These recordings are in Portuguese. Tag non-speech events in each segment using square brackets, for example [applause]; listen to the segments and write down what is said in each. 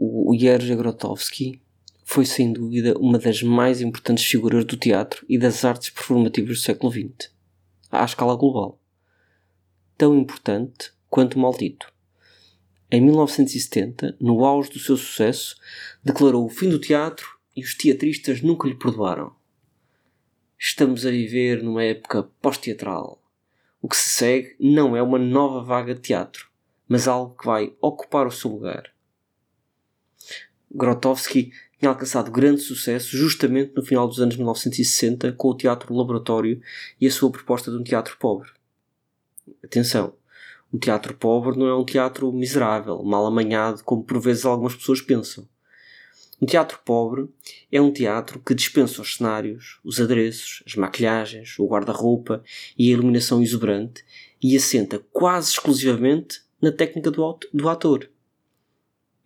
o, o Jerzy Grotowski foi sem dúvida uma das mais importantes figuras do teatro e das artes performativas do século XX, à escala global. Tão importante quanto maldito. Em 1970, no auge do seu sucesso, declarou o fim do teatro e os teatristas nunca lhe perdoaram. Estamos a viver numa época pós-teatral. O que se segue não é uma nova vaga de teatro, mas algo que vai ocupar o seu lugar. Grotowski tinha alcançado grande sucesso justamente no final dos anos 1960 com o Teatro Laboratório e a sua proposta de um teatro pobre. Atenção, um teatro pobre não é um teatro miserável, mal amanhado, como por vezes algumas pessoas pensam. Um teatro pobre é um teatro que dispensa os cenários, os adereços, as maquilhagens, o guarda-roupa e a iluminação exuberante e assenta quase exclusivamente na técnica do, ator.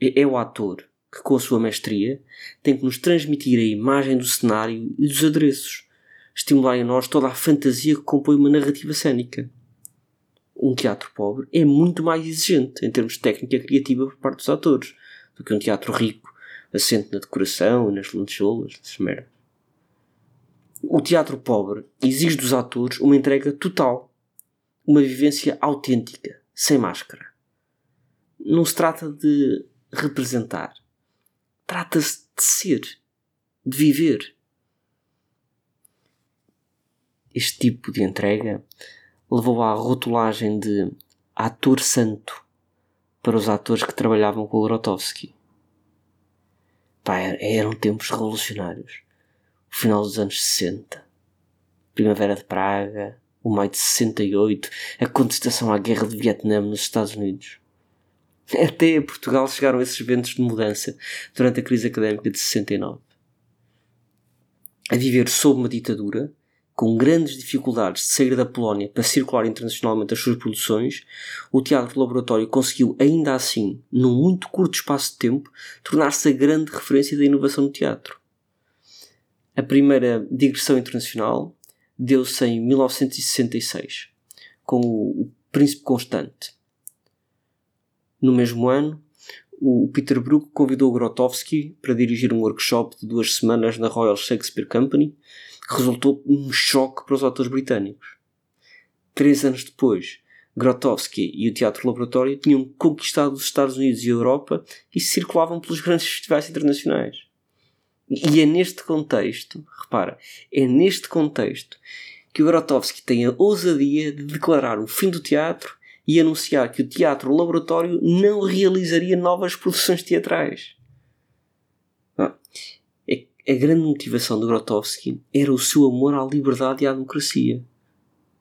É, é o ator que, com a sua mestria, tem que nos transmitir a imagem do cenário e dos adereços, estimular em nós toda a fantasia que compõe uma narrativa cênica um teatro pobre é muito mais exigente em termos de técnica criativa por parte dos atores do que um teatro rico, assente na decoração e nas lantejoulas, essas. O teatro pobre exige dos atores uma entrega total, uma vivência autêntica, sem máscara. Não se trata de representar, trata-se de ser, de viver. Este tipo de entrega levou à rotulagem de ator santo para os atores que trabalhavam com o Grotowski. Pá, eram tempos revolucionários. O final dos anos 60. Primavera de Praga, o maio de 68, a contestação à guerra de Vietnã nos Estados Unidos. Até a Portugal chegaram esses ventos de mudança durante a crise académica de 69. A viver sob uma ditadura com grandes dificuldades de sair da Polónia para circular internacionalmente as suas produções, o Teatro Laboratório conseguiu, ainda assim, num muito curto espaço de tempo, tornar-se a grande referência da inovação no teatro. A primeira digressão internacional deu-se em 1966, com o Príncipe Constante. No mesmo ano, o Peter Brook convidou Grotowski para dirigir um workshop de duas semanas na Royal Shakespeare Company, resultou um choque para os autores britânicos. Três anos depois, Grotowski e o Teatro Laboratório tinham conquistado os Estados Unidos e a Europa e circulavam pelos grandes festivais internacionais. E é neste contexto, repara, é neste contexto que o Grotowski tem a ousadia de declarar o fim do teatro e anunciar que o Teatro Laboratório não realizaria novas produções teatrais a grande motivação de Grotowski era o seu amor à liberdade e à democracia.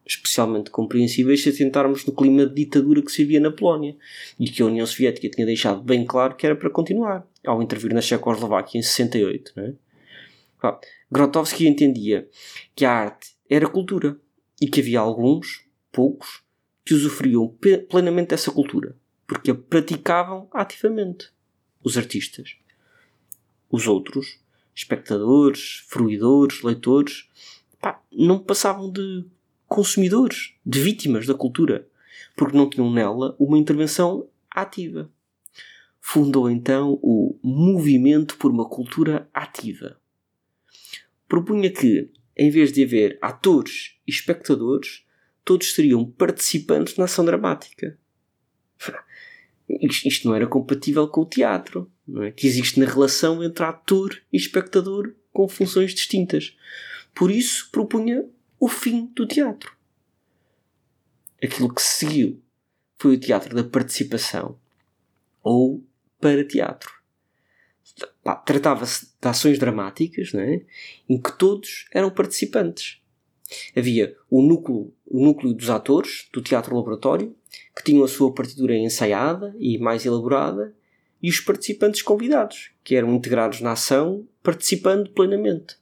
Especialmente compreensíveis se atentarmos no clima de ditadura que se vivia na Polónia e que a União Soviética tinha deixado bem claro que era para continuar, ao intervir na Checoslováquia em 68. Não é? Grotowski entendia que a arte era cultura e que havia alguns, poucos, que usufruíam plenamente dessa cultura porque a praticavam ativamente. Os artistas. Os outros espectadores, fruidores, leitores, pá, não passavam de consumidores, de vítimas da cultura, porque não tinham nela uma intervenção ativa. Fundou então o Movimento por uma Cultura Ativa. Propunha que, em vez de haver atores e espectadores, todos seriam participantes na ação dramática. Isto não era compatível com o teatro, é? que existe na relação entre ator e espectador com funções distintas. Por isso propunha o fim do teatro. Aquilo que seguiu foi o teatro da participação ou para teatro. Tratava-se de ações dramáticas é? em que todos eram participantes. Havia o núcleo, o núcleo dos atores do teatro laboratório que tinham a sua partitura ensaiada e mais elaborada, e os participantes convidados, que eram integrados na ação, participando plenamente.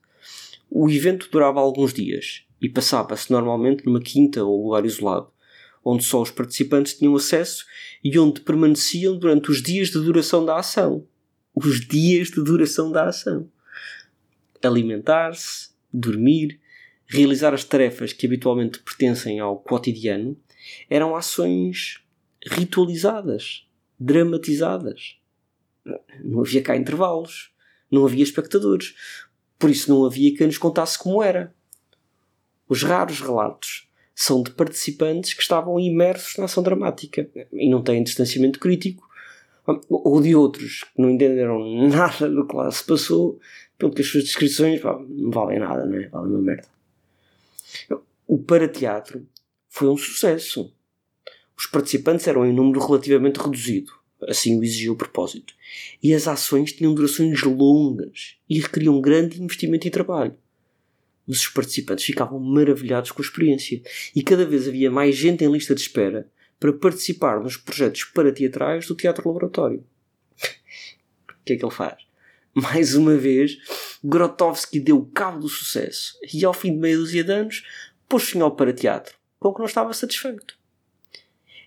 O evento durava alguns dias e passava-se normalmente numa quinta ou lugar isolado, onde só os participantes tinham acesso e onde permaneciam durante os dias de duração da ação. Os dias de duração da ação. Alimentar-se, dormir, realizar as tarefas que habitualmente pertencem ao cotidiano eram ações ritualizadas, dramatizadas. não havia cá intervalos, não havia espectadores, por isso não havia quem nos contasse como era. Os raros relatos são de participantes que estavam imersos na ação dramática e não têm distanciamento crítico, ou de outros que não entenderam [laughs] nada do que lá se passou, pelo que as suas descrições pá, não valem nada, não é? Valem uma merda. O parateatro foi um sucesso. Os participantes eram em número relativamente reduzido, assim o exigia o propósito, e as ações tinham durações longas e requeriam grande investimento e trabalho. Mas os participantes ficavam maravilhados com a experiência e cada vez havia mais gente em lista de espera para participar nos projetos parateatrais do Teatro Laboratório. [laughs] o que é que ele faz? Mais uma vez, Grotowski deu cabo do sucesso e, ao fim de meia dúzia de anos, pôs fim ao parateatro, com que não estava satisfeito.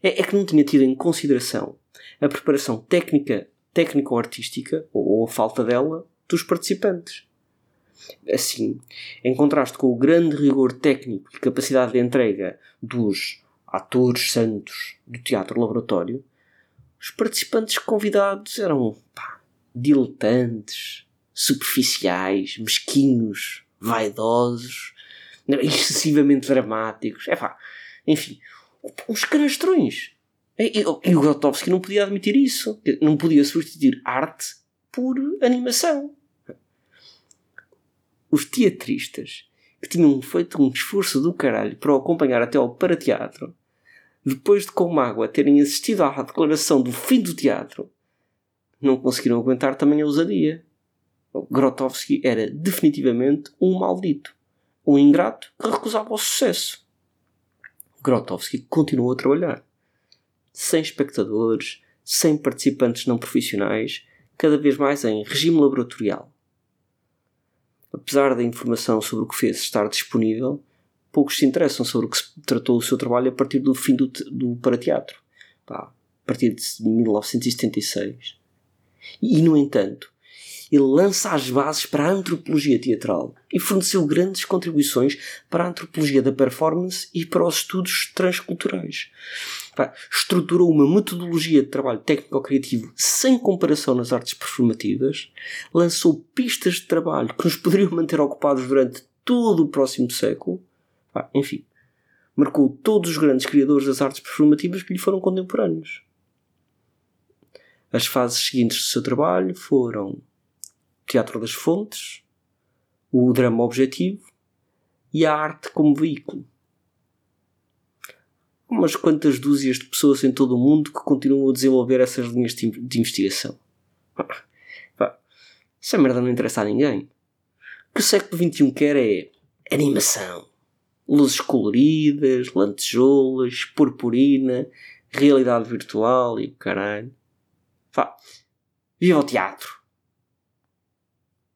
É, é que não tinha tido em consideração a preparação técnica, técnico-artística, ou, ou a falta dela, dos participantes. Assim, em contraste com o grande rigor técnico e capacidade de entrega dos atores santos do teatro laboratório, os participantes convidados eram pá, diletantes, superficiais, mesquinhos, vaidosos, [laughs] excessivamente dramáticos. É pá, enfim, uns canastrões. E, e, o Grotowski não podia admitir isso. Não podia substituir arte por animação os teatristas que tinham feito um esforço do caralho para o acompanhar até ao parateatro, depois de com mágoa terem assistido à declaração do fim do teatro, não conseguiram aguentar também a ousadia. Grotowski era definitivamente um maldito, um ingrato que recusava o sucesso. Grotowski continuou a trabalhar. Sem espectadores, sem participantes não profissionais, cada vez mais em regime laboratorial apesar da informação sobre o que fez estar disponível, poucos se interessam sobre o que se tratou o seu trabalho a partir do fim do, do parateatro, Pá, a partir de 1976. E, no entanto, ele lança as bases para a antropologia teatral e forneceu grandes contribuições para a antropologia da performance e para os estudos transculturais. Estruturou uma metodologia de trabalho técnico-criativo sem comparação nas artes performativas, lançou pistas de trabalho que nos poderiam manter ocupados durante todo o próximo século, enfim, marcou todos os grandes criadores das artes performativas que lhe foram contemporâneos. As fases seguintes do seu trabalho foram teatro das fontes, o drama objetivo e a arte como veículo. Umas quantas dúzias de pessoas em todo o mundo que continuam a desenvolver essas linhas de investigação. [laughs] Essa merda não interessa a ninguém. O que o século XXI quer é animação. Luzes coloridas, lantejoulas, purpurina, realidade virtual e o caralho. Pá, viva o teatro!